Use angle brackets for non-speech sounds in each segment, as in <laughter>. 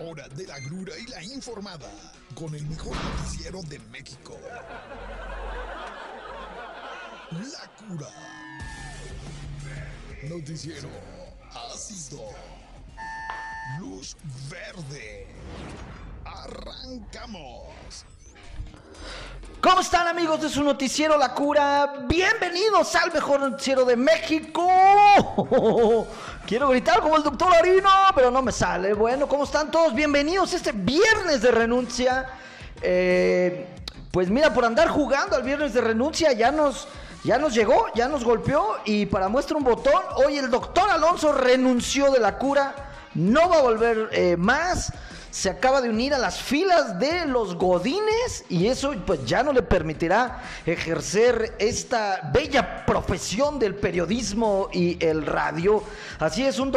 hora de la grura y la informada con el mejor noticiero de México. La cura. Noticiero ácido. Luz verde. Arrancamos. ¿Cómo están amigos de su noticiero La Cura? Bienvenidos al mejor noticiero de México. Quiero gritar como el doctor Arino, pero no me sale. Bueno, ¿cómo están todos? Bienvenidos este viernes de renuncia. Eh, pues mira, por andar jugando al viernes de renuncia ya nos, ya nos llegó, ya nos golpeó y para muestra un botón, hoy el doctor Alonso renunció de La Cura. No va a volver eh, más se acaba de unir a las filas de los Godines y eso pues ya no le permitirá ejercer esta bella profesión del periodismo y el radio. Así es, un,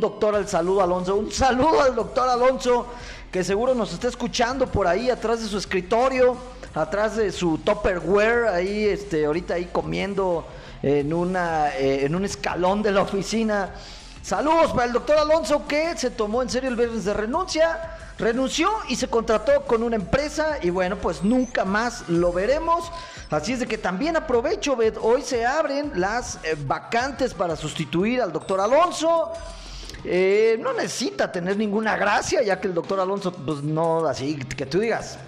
doctor al saludo Alonso, un saludo al doctor Alonso que seguro nos está escuchando por ahí atrás de su escritorio, atrás de su topperware, ahí este, ahorita ahí comiendo en, una, eh, en un escalón de la oficina. Saludos para el doctor Alonso que se tomó en serio el viernes de renuncia, renunció y se contrató con una empresa y bueno, pues nunca más lo veremos. Así es de que también aprovecho, hoy se abren las eh, vacantes para sustituir al doctor Alonso. Eh, no necesita tener ninguna gracia, ya que el doctor Alonso, pues no, así que tú digas,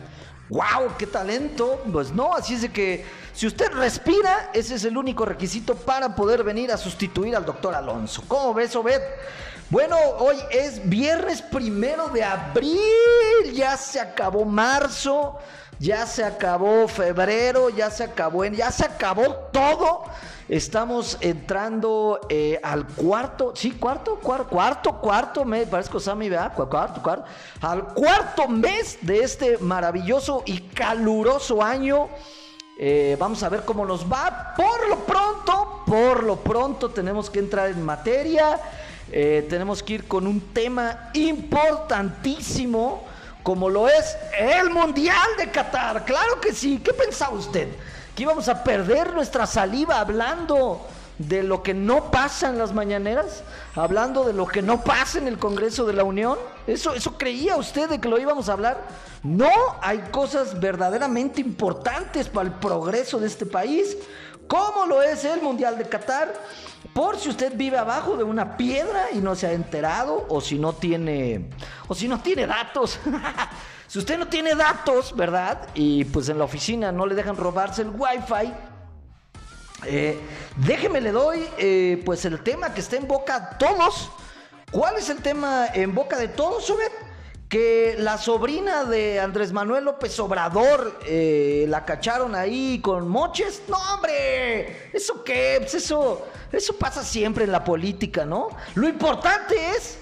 wow, qué talento. Pues no, así es de que si usted respira, ese es el único requisito para poder venir a sustituir al doctor Alonso. ¿Cómo ves, Obed? Bueno, hoy es viernes primero de abril, ya se acabó marzo, ya se acabó febrero, ya se acabó, ya se acabó todo. Estamos entrando eh, al cuarto, sí, cuarto, cuarto, cuarto, cuarto mes, parezco Sammy, ¿verdad? Cuarto, cuarto, al cuarto mes de este maravilloso y caluroso año. Eh, vamos a ver cómo nos va. Por lo pronto, por lo pronto tenemos que entrar en materia. Eh, tenemos que ir con un tema importantísimo como lo es el Mundial de Qatar. Claro que sí. ¿Qué pensaba usted? Que íbamos a perder nuestra saliva hablando de lo que no pasa en las mañaneras, hablando de lo que no pasa en el Congreso de la Unión. ¿Eso, eso creía usted de que lo íbamos a hablar? No, hay cosas verdaderamente importantes para el progreso de este país, como lo es el Mundial de Qatar. Por si usted vive abajo de una piedra y no se ha enterado, o si no tiene, o si no tiene datos. <laughs> Si usted no tiene datos, ¿verdad? Y pues en la oficina no le dejan robarse el wifi. Eh, déjeme le doy eh, pues el tema que está en boca de todos. ¿Cuál es el tema en boca de todos, Sobet? Que la sobrina de Andrés Manuel López Obrador eh, la cacharon ahí con moches. No, hombre, ¿eso qué? Pues eso, eso pasa siempre en la política, ¿no? Lo importante es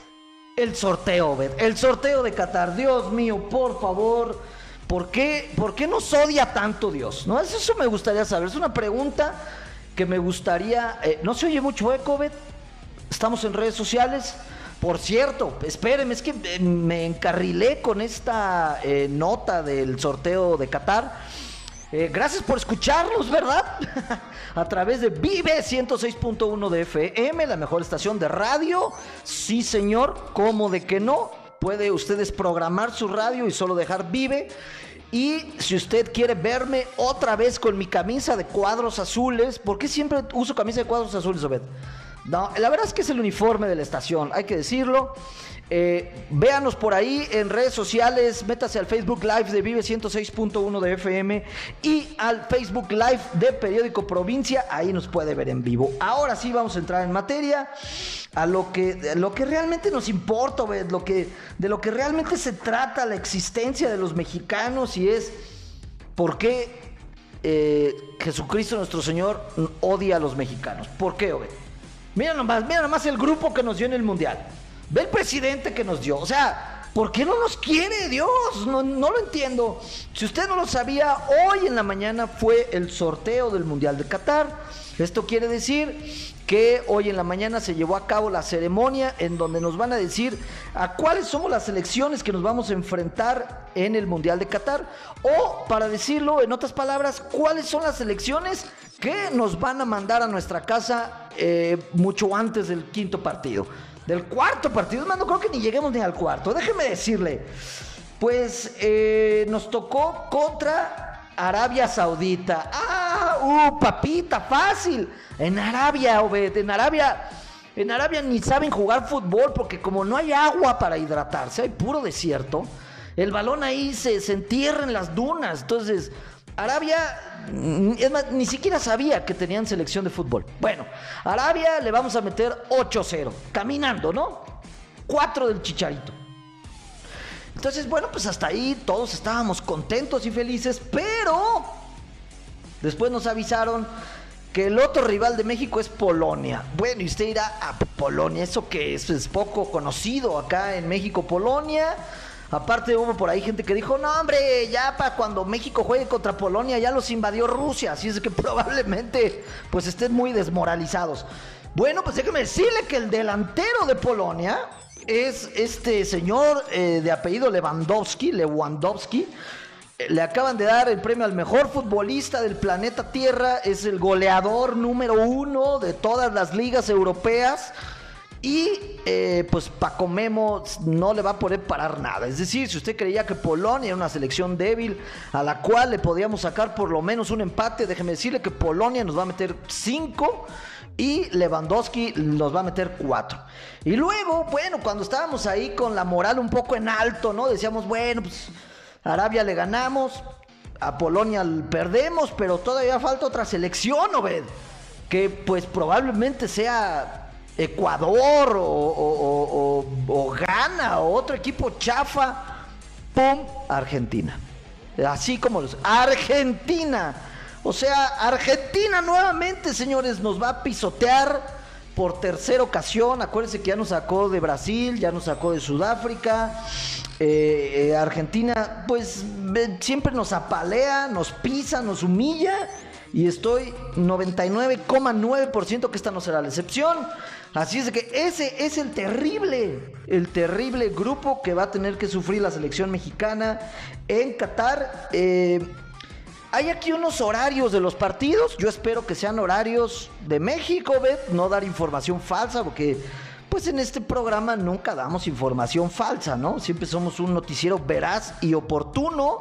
el sorteo, El sorteo de Qatar. Dios mío, por favor. ¿Por qué, ¿Por qué nos odia tanto Dios? ¿No? Eso me gustaría saber. Es una pregunta que me gustaría. Eh, no se oye mucho eco, Bet. Estamos en redes sociales. Por cierto, espérenme, es que eh, me encarrilé con esta eh, nota del sorteo de Qatar. Eh, gracias por escucharnos, ¿verdad? <laughs> a través de Vive 106.1 de FM, la mejor estación de radio. Sí, señor, ¿cómo de que no? Puede ustedes programar su radio y solo dejar Vive. Y si usted quiere verme otra vez con mi camisa de cuadros azules, ¿por qué siempre uso camisa de cuadros azules, Obed? No, la verdad es que es el uniforme de la estación, hay que decirlo. Eh, véanos por ahí en redes sociales, métase al Facebook Live de Vive 106.1 de FM y al Facebook Live de Periódico Provincia, ahí nos puede ver en vivo. Ahora sí vamos a entrar en materia a lo que, lo que realmente nos importa, lo que, de lo que realmente se trata la existencia de los mexicanos y es por qué eh, Jesucristo nuestro Señor odia a los mexicanos. ¿Por qué, Obed? Mira nomás, mira nomás el grupo que nos dio en el Mundial. Ve el presidente que nos dio. O sea, ¿por qué no nos quiere Dios? No, lo entiendo. Si usted no lo sabía, hoy en la mañana fue el sorteo del Mundial de Qatar. Esto quiere decir que hoy en la mañana se llevó a cabo la ceremonia en donde nos van a decir a cuáles somos las selecciones que nos vamos a enfrentar en el Mundial de Qatar. O, para decirlo en otras palabras, cuáles son las selecciones que nos van a mandar a nuestra casa eh, mucho antes del quinto partido. Del cuarto partido. Más, no creo que ni lleguemos ni al cuarto. Déjeme decirle, pues eh, nos tocó contra Arabia Saudita. Ah, uh, papita, fácil. En Arabia, Obed, en Arabia. En Arabia ni saben jugar fútbol porque como no hay agua para hidratarse, hay puro desierto. El balón ahí se, se entierra en las dunas. Entonces, Arabia, mm, es más, ni siquiera sabía que tenían selección de fútbol. Bueno, Arabia le vamos a meter 8-0, caminando, ¿no? 4 del chicharito. Entonces, bueno, pues hasta ahí todos estábamos contentos y felices, pero después nos avisaron que el otro rival de México es Polonia. Bueno, y usted irá a Polonia, ¿eso que es? Es poco conocido acá en México, Polonia. Aparte hubo por ahí gente que dijo, no hombre, ya para cuando México juegue contra Polonia ya los invadió Rusia, así es que <laughs> probablemente pues estén muy desmoralizados. Bueno, pues déjeme decirle que el delantero de Polonia es este señor eh, de apellido Lewandowski, Lewandowski. Eh, Le acaban de dar el premio al mejor futbolista del planeta Tierra. Es el goleador número uno de todas las ligas europeas. Y eh, pues Paco Memo no le va a poder parar nada. Es decir, si usted creía que Polonia era una selección débil a la cual le podíamos sacar por lo menos un empate, déjeme decirle que Polonia nos va a meter cinco y Lewandowski nos va a meter cuatro. Y luego, bueno, cuando estábamos ahí con la moral un poco en alto, ¿no? Decíamos, bueno, pues Arabia le ganamos, a Polonia perdemos, pero todavía falta otra selección, Obed, que pues probablemente sea Ecuador o, o, o, o, Ghana o otro equipo chafa, ¡pum! Argentina. Así como los... Argentina. O sea, Argentina nuevamente, señores, nos va a pisotear por tercera ocasión. Acuérdense que ya nos sacó de Brasil, ya nos sacó de Sudáfrica. Eh, eh, Argentina, pues siempre nos apalea, nos pisa, nos humilla. Y estoy 99,9% que esta no será la excepción. Así es que ese es el terrible, el terrible grupo que va a tener que sufrir la selección mexicana en Qatar. Eh, hay aquí unos horarios de los partidos. Yo espero que sean horarios de México, ¿ves? No dar información falsa, porque pues en este programa nunca damos información falsa, ¿no? Siempre somos un noticiero veraz y oportuno.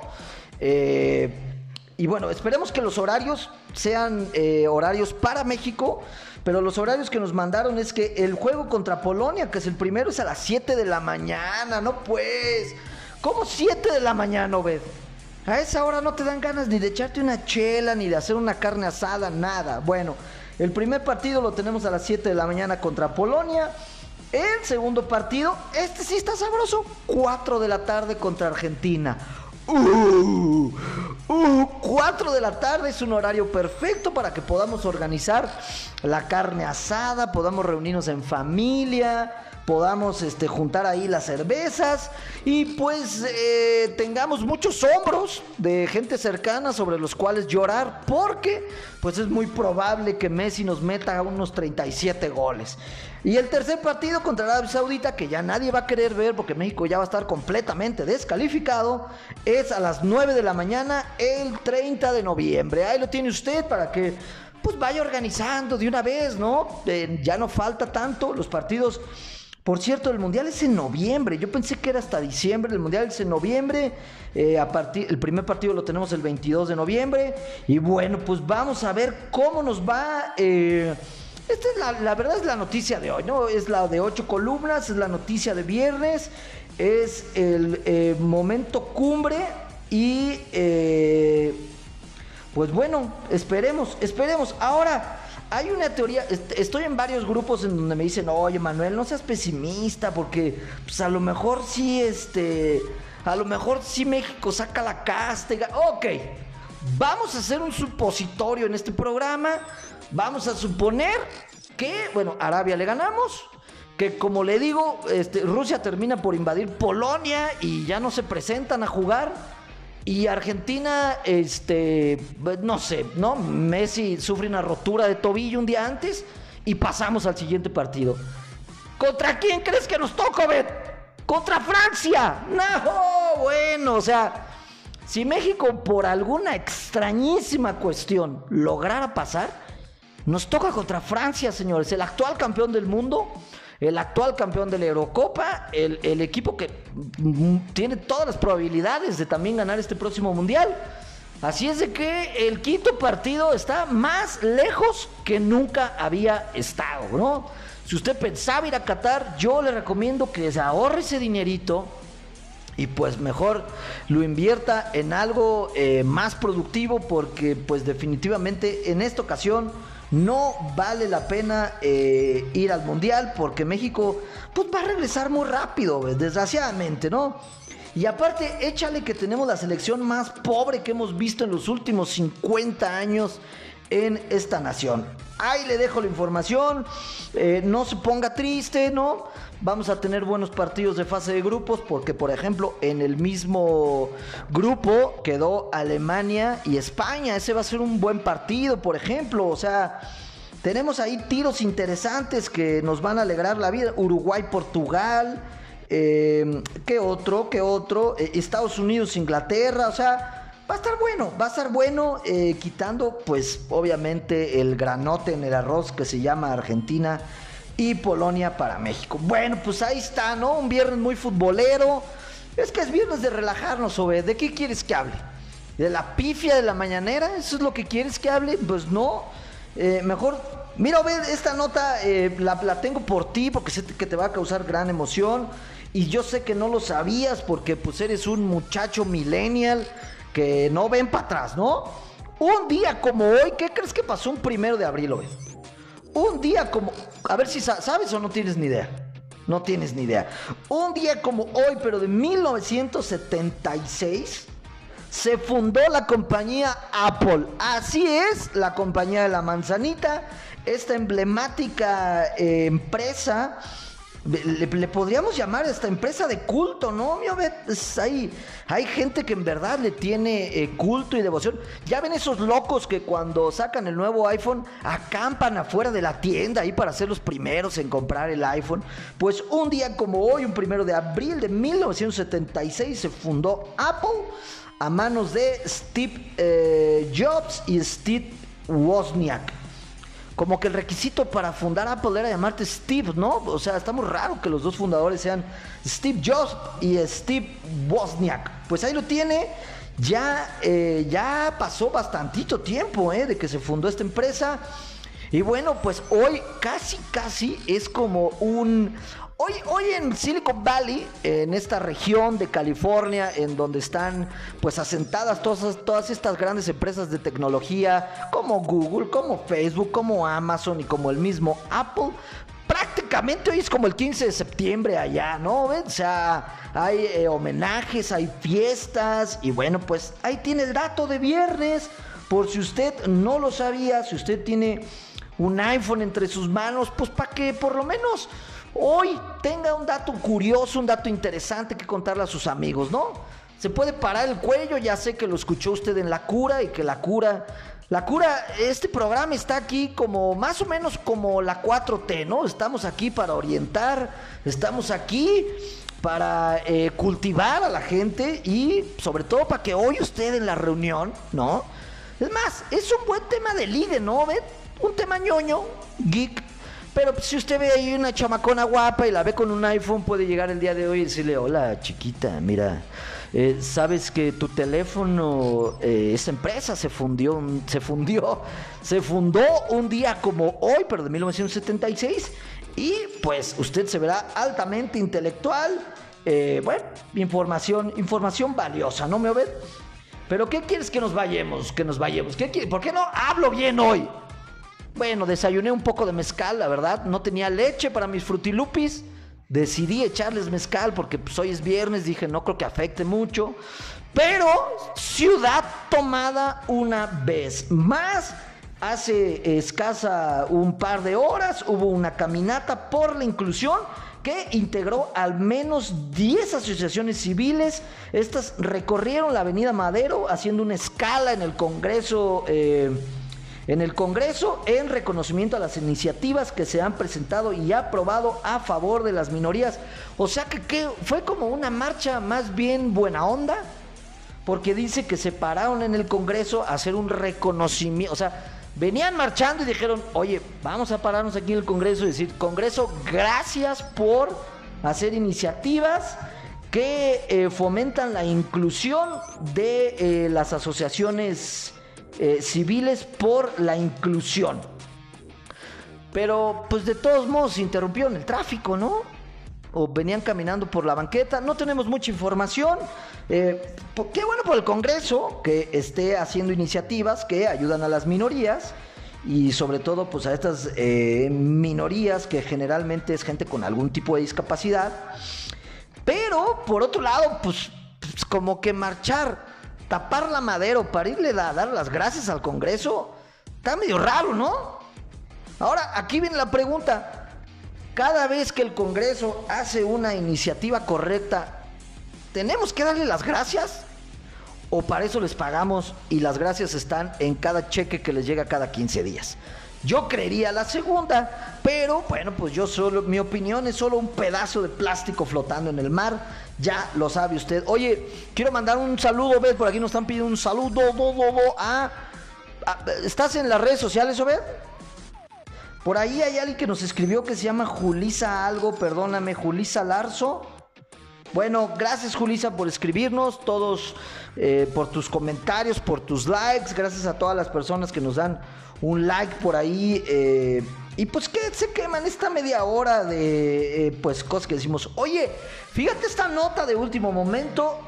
Eh, y bueno, esperemos que los horarios sean eh, horarios para México. Pero los horarios que nos mandaron es que el juego contra Polonia, que es el primero, es a las 7 de la mañana, ¿no? Pues, ¿cómo 7 de la mañana, Obed? A esa hora no te dan ganas ni de echarte una chela, ni de hacer una carne asada, nada. Bueno, el primer partido lo tenemos a las 7 de la mañana contra Polonia. El segundo partido, este sí está sabroso, 4 de la tarde contra Argentina. Uh, uh, 4 de la tarde es un horario perfecto para que podamos organizar la carne asada, podamos reunirnos en familia, podamos este, juntar ahí las cervezas y pues eh, tengamos muchos hombros de gente cercana sobre los cuales llorar porque pues es muy probable que Messi nos meta unos 37 goles. Y el tercer partido contra Arabia Saudita, que ya nadie va a querer ver porque México ya va a estar completamente descalificado, es a las 9 de la mañana el 30 de noviembre. Ahí lo tiene usted para que pues vaya organizando de una vez, ¿no? Eh, ya no falta tanto los partidos. Por cierto, el mundial es en noviembre. Yo pensé que era hasta diciembre. El mundial es en noviembre. Eh, el primer partido lo tenemos el 22 de noviembre. Y bueno, pues vamos a ver cómo nos va. Eh, esta es la, la, verdad es la noticia de hoy, ¿no? Es la de ocho columnas, es la noticia de viernes, es el eh, momento cumbre y pues bueno, esperemos, esperemos. Ahora, hay una teoría, estoy en varios grupos en donde me dicen, oye Manuel, no seas pesimista porque pues a lo mejor sí, este, a lo mejor sí México saca la casta. Ok, vamos a hacer un supositorio en este programa. Vamos a suponer que, bueno, Arabia le ganamos, que como le digo, este, Rusia termina por invadir Polonia y ya no se presentan a jugar. Y Argentina, este, no sé, ¿no? Messi sufre una rotura de tobillo un día antes y pasamos al siguiente partido. ¿Contra quién crees que nos toca, Bet? ¡Contra Francia! No, bueno, o sea, si México por alguna extrañísima cuestión lograra pasar, nos toca contra Francia, señores, el actual campeón del mundo, el actual campeón de la Eurocopa, el, equipo que mm, tiene todas las probabilidades de también ganar este próximo mundial. Así es de que el quinto partido está más lejos que nunca había estado, ¿no? Si usted pensaba ir a Qatar, yo le recomiendo que se ahorre ese dinerito y pues mejor lo invierta en algo eh, más productivo porque pues definitivamente en esta ocasión no vale la pena eh, ir al mundial porque México pues va a regresar muy rápido, desgraciadamente, ¿no? Y aparte, échale que tenemos la selección más pobre que hemos visto en los últimos 50 años en esta nación. Ahí le dejo la información, eh, no se ponga triste, ¿no? Vamos a tener buenos partidos de fase de grupos porque, por ejemplo, en el mismo grupo quedó Alemania y España. Ese va a ser un buen partido, por ejemplo. O sea, tenemos ahí tiros interesantes que nos van a alegrar la vida. Uruguay-Portugal. Eh, ¿Qué otro? ¿Qué otro? Eh, Estados Unidos-Inglaterra. O sea, Va a estar bueno, va a estar bueno, eh, quitando pues obviamente el granote en el arroz que se llama Argentina y Polonia para México. Bueno, pues ahí está, ¿no? Un viernes muy futbolero. Es que es viernes de relajarnos, sobre ¿De qué quieres que hable? ¿De la pifia de la mañanera? ¿Eso es lo que quieres que hable? Pues no. Eh, mejor, mira, ve, esta nota eh, la, la tengo por ti porque sé que te va a causar gran emoción. Y yo sé que no lo sabías porque pues eres un muchacho millennial que no ven para atrás, ¿no? Un día como hoy, ¿qué crees que pasó un primero de abril hoy? Un día como... A ver si sabes o no tienes ni idea. No tienes ni idea. Un día como hoy, pero de 1976, se fundó la compañía Apple. Así es, la compañía de la manzanita, esta emblemática eh, empresa le, podríamos llamar esta empresa de culto, ¿no? hay, hay gente que en verdad le tiene eh, culto y devoción. Ya ven esos locos que cuando sacan el nuevo iPhone acampan afuera de la tienda ahí para ser los primeros en comprar el iPhone. Pues un día como hoy, un primero de abril de 1976, se fundó Apple a manos de Steve eh, Jobs y Steve Wozniak como que el requisito para fundar Apple era llamarte Steve, ¿no? O sea, está muy raro que los dos fundadores sean Steve Jobs y Steve Wozniak. Pues ahí lo tiene. Ya, eh, ya pasó bastantito tiempo ¿eh? de que se fundó esta empresa. Y bueno, pues hoy casi, casi es como un, Hoy, hoy en Silicon Valley, en esta región de California, en donde están pues asentadas todas, todas estas grandes empresas de tecnología, como Google, como Facebook, como Amazon y como el mismo Apple, prácticamente hoy es como el 15 de septiembre allá, ¿no? O sea, hay eh, homenajes, hay fiestas y bueno, pues ahí tiene el dato de viernes. Por si usted no lo sabía, si usted tiene un iPhone entre sus manos, pues para que por lo menos hoy tenga un dato curioso, un dato interesante que contarle a sus amigos, ¿no? Se puede parar el cuello, ya sé que lo escuchó usted en La Cura y que La Cura... La cura, este programa está aquí como más o menos como la 4T, ¿no? Estamos aquí para orientar, estamos aquí para eh, cultivar a la gente y sobre todo para que hoy usted en la reunión, ¿no? Es más, es un buen tema de ligue, ¿no? Un tema ñoño, geek, pero si usted ve ahí una chamacona guapa y la ve con un iPhone, puede llegar el día de hoy y decirle, hola chiquita, mira, eh, sabes que tu teléfono, eh, esa empresa se fundió, se fundió, se fundó un día como hoy, pero de 1976, y pues usted se verá altamente intelectual. Eh, bueno, información, información valiosa, ¿no me ve? Pero ¿qué quieres que nos vayamos? Que nos vayamos. ¿Qué ¿Por qué no hablo bien hoy? Bueno, desayuné un poco de mezcal, la verdad. No tenía leche para mis frutilupis. Decidí echarles mezcal porque pues, hoy es viernes. Dije, no creo que afecte mucho. Pero ciudad tomada una vez más. Hace escasa un par de horas hubo una caminata por la inclusión que integró al menos 10 asociaciones civiles. Estas recorrieron la Avenida Madero haciendo una escala en el Congreso. Eh, en el Congreso en reconocimiento a las iniciativas que se han presentado y aprobado a favor de las minorías. O sea que, fue como una marcha más bien buena onda, porque dice que se pararon en el Congreso a hacer un reconocimiento, o sea, venían marchando y dijeron, oye, vamos a pararnos aquí en el Congreso y decir, Congreso, gracias por hacer iniciativas que eh, fomentan la inclusión de eh, las asociaciones eh, civiles por la inclusión. Pero pues de todos modos interrumpieron el tráfico, ¿no? O venían caminando por la banqueta. No tenemos mucha información. qué bueno por el Congreso que esté haciendo iniciativas que ayudan a las minorías y sobre todo pues a estas minorías que generalmente es gente con algún tipo de discapacidad pero, por otro lado, pues, pues, como que marchar, tapar la madero para irle a dar las gracias al Congreso, está medio raro, ¿no? Ahora, aquí viene la pregunta. Cada vez que el Congreso hace una iniciativa correcta, ¿tenemos que darle las gracias? ¿O para eso les pagamos y las gracias están en cada cheque que les llega cada 15 días? Yo creería la segunda, pero bueno, pues yo solo, mi opinión es solo un pedazo de plástico flotando en el mar. Ya lo sabe usted. Oye, quiero mandar un saludo, Obed, por aquí nos están pidiendo un saludo a, ¿Estás en las redes sociales, Obed? Por ahí hay alguien que nos escribió que se llama Julisa algo, perdóname, Julisa Larzo. Bueno, gracias Julisa por escribirnos, todos eh, por tus comentarios, por tus likes, gracias a todas las personas que nos dan un like por ahí. Eh, y pues que se queman esta media hora de eh, pues cosas que decimos. Oye, fíjate esta nota de último momento.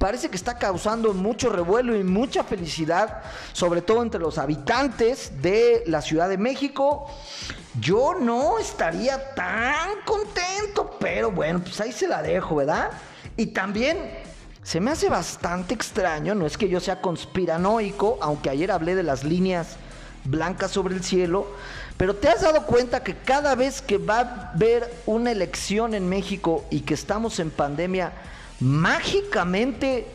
Parece que está causando mucho revuelo y mucha felicidad, sobre todo entre los habitantes de la Ciudad de México. Yo no estaría tan contento, pero bueno, pues ahí se la dejo, ¿verdad? Y también se me hace bastante extraño, no es que yo sea conspiranoico, aunque ayer hablé de las líneas blancas sobre el cielo, pero te has dado cuenta que cada vez que va a haber una elección en México y que estamos en pandemia, mágicamente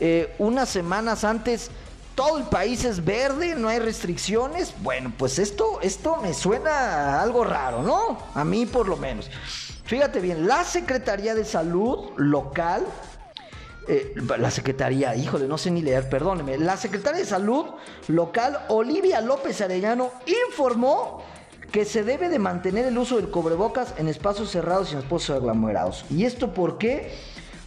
eh, unas semanas antes todo el país es verde, no hay restricciones. Bueno, pues esto, esto me suena algo raro, ¿no? A mí por lo menos. Fíjate bien, la Secretaría de Salud local eh, la Secretaría, híjole, no sé ni leer, perdóneme. La Secretaria de Salud local, Olivia López Arellano, informó que se debe de mantener el uso del cubrebocas en espacios cerrados y en espacios aglomerados. ¿Y esto por qué?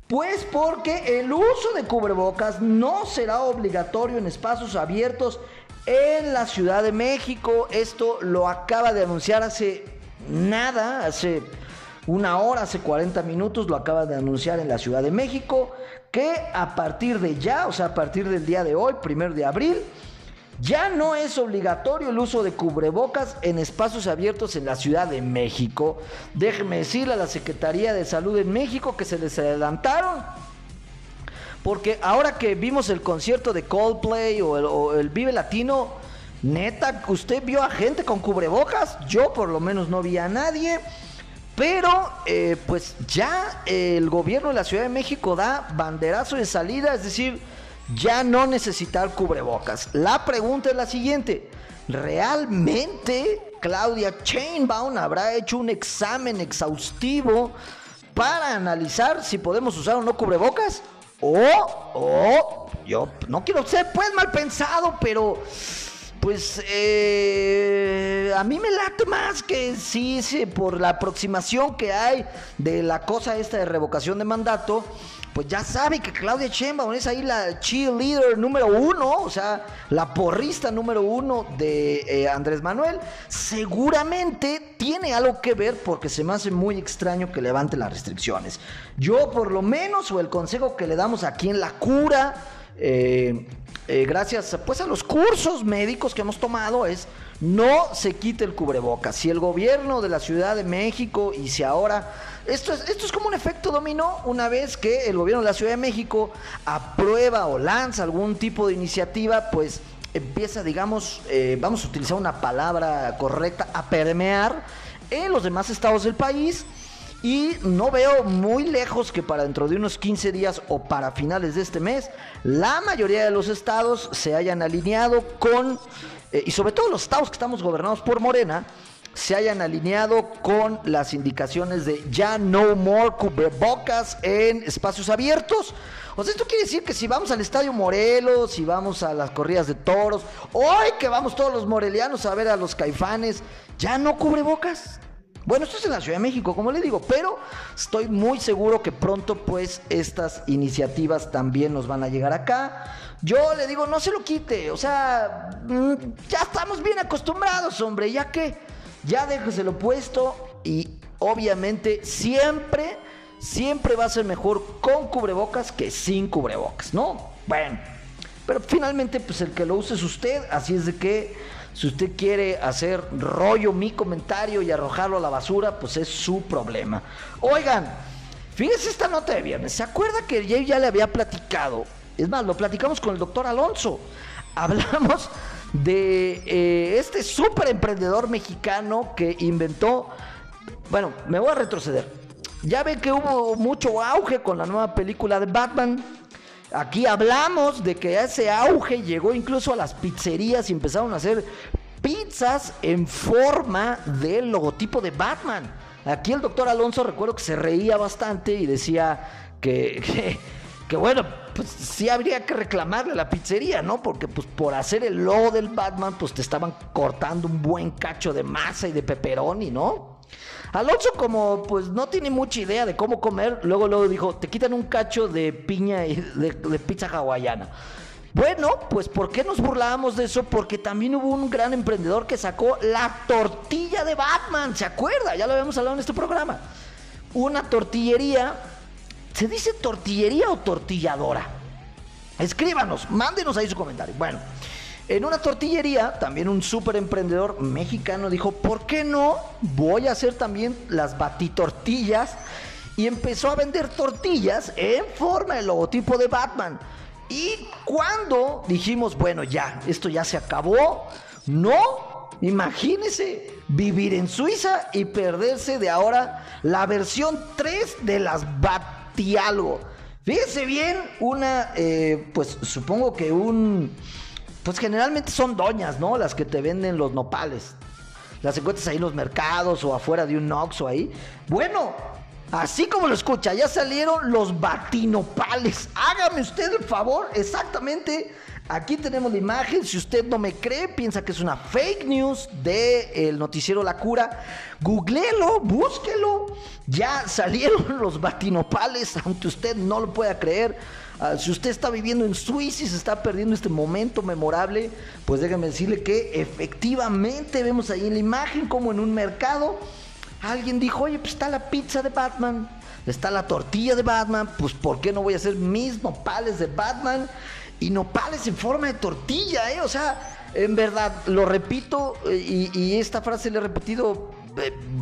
Pues porque el uso de cubrebocas no será obligatorio en espacios abiertos en la Ciudad de México. Esto lo acaba de anunciar hace nada, hace una hora, hace 40 minutos, lo acaba de anunciar en la Ciudad de México que a partir de ya, o sea, a partir del día de hoy, primero de abril, ya no es obligatorio el uso de cubrebocas en espacios abiertos en la Ciudad de México. Déjeme decirle a la Secretaría de Salud en México que se les adelantaron. Porque ahora que vimos el concierto de Coldplay o el, o el Vive Latino, neta, usted vio a gente con cubrebocas. Yo por lo menos no vi a nadie. Pero, eh, pues ya el gobierno de la Ciudad de México da banderazo de salida, es decir, ya no necesitar cubrebocas. La pregunta es la siguiente, ¿realmente Claudia Chainbaum habrá hecho un examen exhaustivo para analizar si podemos usar o no cubrebocas? O, o, yo no quiero ser pues mal pensado, pero pues eh, a mí me late más que sí, sí, por la aproximación que hay de la cosa esta de revocación de mandato, pues ya sabe que Claudia Sheinbaum es ahí la cheerleader número uno, o sea, la porrista número uno de eh, Andrés Manuel, seguramente tiene algo que ver porque se me hace muy extraño que levante las restricciones. Yo por lo menos, o el consejo que le damos aquí en la cura, eh, eh, gracias pues a los cursos médicos que hemos tomado es no se quite el cubrebocas. Si el gobierno de la Ciudad de México y si ahora esto es, esto es como un efecto dominó una vez que el gobierno de la Ciudad de México aprueba o lanza algún tipo de iniciativa, pues empieza, digamos, eh, vamos a utilizar una palabra correcta, a permear en los demás estados del país y no veo muy lejos que para dentro de unos 15 días o para finales de este mes, la mayoría de los estados se hayan alineado con, eh, y sobre todo los estados que estamos gobernados por Morena, se hayan alineado con las indicaciones de ya no more cubrebocas en espacios abiertos. O sea, esto quiere decir que si vamos al Estadio Morelos, si vamos a las corridas de toros, hoy que vamos todos los morelianos a ver a los caifanes, ya no cubrebocas. Bueno, esto es en la Ciudad de México, como le digo, pero estoy muy seguro que pronto pues estas iniciativas también nos van a llegar acá. Yo le digo, no se lo quite, o sea, mm, ya estamos bien acostumbrados, hombre, ya que ya déjeselo puesto y obviamente siempre, siempre va a ser mejor con cubrebocas que sin cubrebocas, ¿no? Bueno, pero finalmente pues el que lo use es usted, así es de que si usted quiere hacer rollo mi comentario y arrojarlo a la basura, pues es su problema. Oigan, fíjense esta nota de viernes. ¿Se acuerda que yo ya le había platicado? Es más, lo platicamos con el doctor Alonso. <laughs> Hablamos de eh, este súper emprendedor mexicano que inventó. Bueno, me voy a retroceder. Ya ven que hubo mucho auge con la nueva película de Batman. Aquí hablamos de que ese auge llegó incluso a las pizzerías y empezaron a hacer pizzas en forma del logotipo de Batman. Aquí el doctor Alonso recuerdo que se reía bastante y decía que, <laughs> que, bueno, pues sí habría que reclamarle a la pizzería, ¿no? Porque pues por hacer el logo del Batman, pues te estaban cortando un buen cacho de masa y de pepperoni, ¿no? Alonso, como pues no tiene mucha idea de cómo comer, luego luego dijo, te quitan un cacho de piña y de, pizza hawaiana. Bueno, pues ¿por qué nos burlábamos de eso? Porque también hubo un gran emprendedor que sacó la tortilla de Batman, ¿se acuerda? Ya lo habíamos hablado en este programa. Una tortillería, ¿se dice tortillería o tortilladora? Escríbanos, mándenos ahí su comentario. Bueno, en una tortillería, también un súper emprendedor mexicano dijo, ¿por qué no? Voy a hacer también las batitortillas. Y empezó a vender tortillas en forma del logotipo de Batman. Y cuando dijimos, bueno, ya, esto ya se acabó, no, imagínese vivir en Suiza y perderse de ahora la versión 3 de las Batialgo. Fíjense bien, una, eh, pues supongo que un pues generalmente son doñas, ¿no? Las que te venden los nopales. Las encuentras ahí en los mercados o afuera de un o ahí. Bueno, así como lo escucha, ya salieron los batinopales. Hágame usted el favor, exactamente. Aquí tenemos la imagen. Si usted no me cree, piensa que es una fake news del noticiero La Cura, googleelo, búsquelo. Ya salieron <laughs> los batinopales, aunque usted no lo pueda creer. Ah, si usted está viviendo en Suiza y se está perdiendo este momento memorable, pues déjame decirle que efectivamente vemos ahí en la imagen como en un mercado alguien dijo, oye, pues está la pizza de Batman, está la tortilla de Batman, pues ¿por qué no voy a hacer mis nopales de Batman? Y nopales en forma de tortilla, ¿eh? O sea, en verdad, lo repito eh, y, y esta frase la he repetido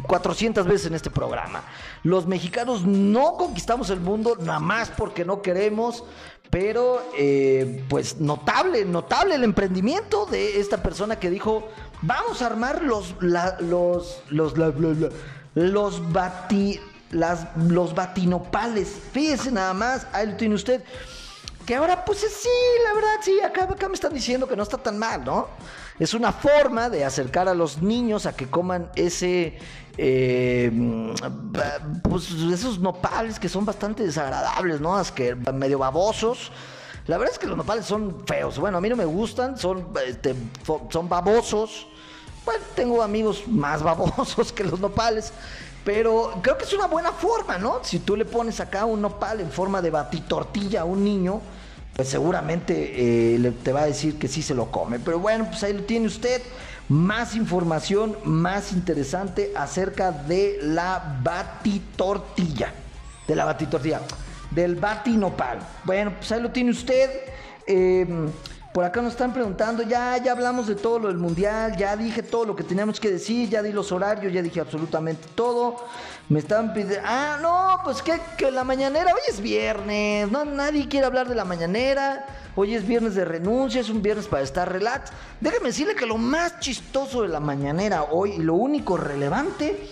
400 veces en este programa. Los mexicanos no conquistamos el mundo nada más porque no queremos, pero eh, pues notable, notable el emprendimiento de esta persona que dijo, vamos a armar los, los, los, los, bati, las, los batinopales. Fíjese nada más, ahí lo tiene usted. Que ahora, pues sí, la verdad, sí, acá, acá me están diciendo que no está tan mal, ¿no? Es una forma de acercar a los niños a que coman ese, eh, pues esos nopales que son bastante desagradables, ¿no? Es que medio babosos. La verdad es que los nopales son feos. Bueno, a mí no me gustan, son, este, son babosos. Bueno, tengo amigos más <laughs> babosos que los nopales. Pero creo que es una buena forma, ¿no? Si tú le pones acá un nopal en forma de batitortilla a un niño, pues seguramente eh, te va a decir que sí se lo come. Pero bueno, pues ahí lo tiene usted. Más información más interesante acerca de la batitortilla. De la batitortilla. Del batinopal. Bueno, pues ahí lo tiene usted. Eh, por acá nos están preguntando, ya, ya hablamos de todo lo del mundial, ya dije todo lo que teníamos que decir, ya di los horarios, ya dije absolutamente todo. Me estaban pidiendo, ah, no, pues que, que la mañanera, hoy es viernes, no, nadie quiere hablar de la mañanera, hoy es viernes de renuncia, es un viernes para estar relax. Déjeme decirle que lo más chistoso de la mañanera hoy y lo único relevante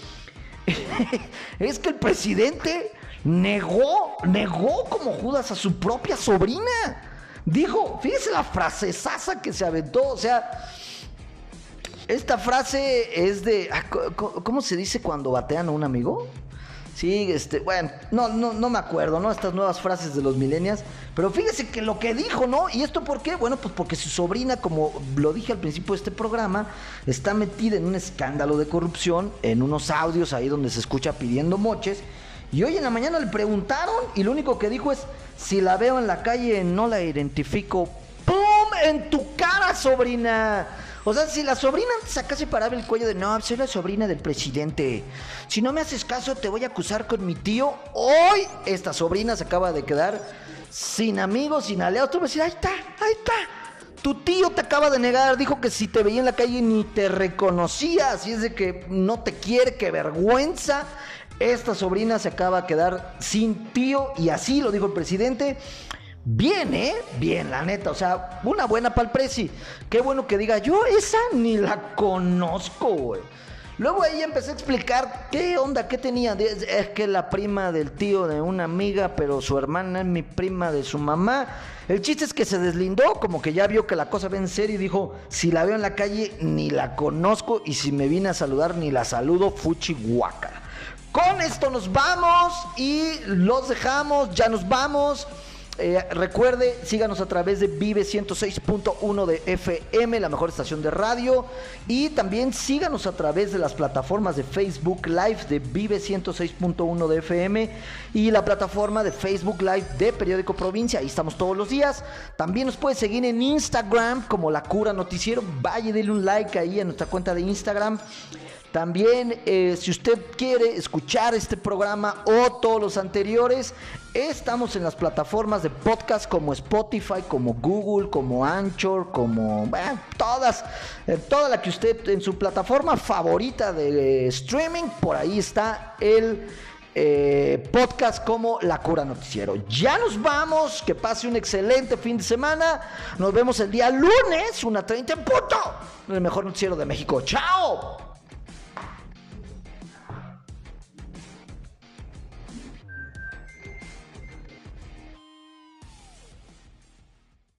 <laughs> es que el presidente negó, negó como Judas a su propia sobrina. Dijo, fíjese la frase sasa que se aventó, o sea, esta frase es de. ah, ¿Cómo se dice cuando batean a un amigo? Sí, este, bueno, no, no, no me acuerdo, ¿no? Estas nuevas frases de los millennials. Pero fíjese que lo que dijo, ¿no? ¿Y esto por qué? Bueno, pues porque su sobrina, como lo dije al principio de este programa, está metida en un escándalo de corrupción, en unos audios ahí donde se escucha pidiendo moches. Y hoy en la mañana le preguntaron y lo único que dijo es, si la veo en la calle no la identifico. ¡Pum! En tu cara, sobrina. O sea, si la sobrina antes acá se paraba el cuello de no, soy la sobrina del presidente. Si no me haces caso, te voy a acusar con mi tío. Hoy esta sobrina se acaba de quedar sin amigos, sin aliados. Tú vas a ahí está, ahí está. Tu tío te acaba de negar, dijo que si te veía en la calle ni te reconocía, así es de que no te quiere, qué vergüenza. Esta sobrina se acaba de quedar sin tío y así lo dijo el presidente. Bien, ¿eh? Bien, la neta. O sea, una buena pa'l presi. Qué bueno que diga, yo esa ni la conozco, güey. Luego ahí empecé a explicar qué onda, qué tenía. Es que la prima del tío de una amiga, pero su hermana es mi prima de su mamá. El chiste es que se deslindó, como que ya vio que la cosa va en serio y dijo, si la veo en la calle ni la conozco y si me vine a saludar ni la saludo, fuchi guácara. Con esto nos vamos y los dejamos, ya nos vamos. Eh, recuerde, síganos a través de Vive 106.1 de FM, la mejor estación de radio. Y también síganos a través de las plataformas de Facebook Live de Vive 106.1 de FM y la plataforma de Facebook Live de Periódico Provincia. Ahí estamos todos los días. También nos puede seguir en Instagram como La Cura Noticiero. Vaya, denle un like ahí a nuestra cuenta de Instagram. También, eh, si usted quiere escuchar este programa o todos los anteriores, estamos en las plataformas de podcast como Spotify, como Google, como Anchor, como todas, eh, toda la que usted en su plataforma favorita de eh, streaming, por ahí está el podcast como La Cura Noticiero. Ya nos vamos, que pase un excelente fin de semana. Nos vemos el día lunes, una 30 en punto, en el mejor noticiero de México. ¡Chao!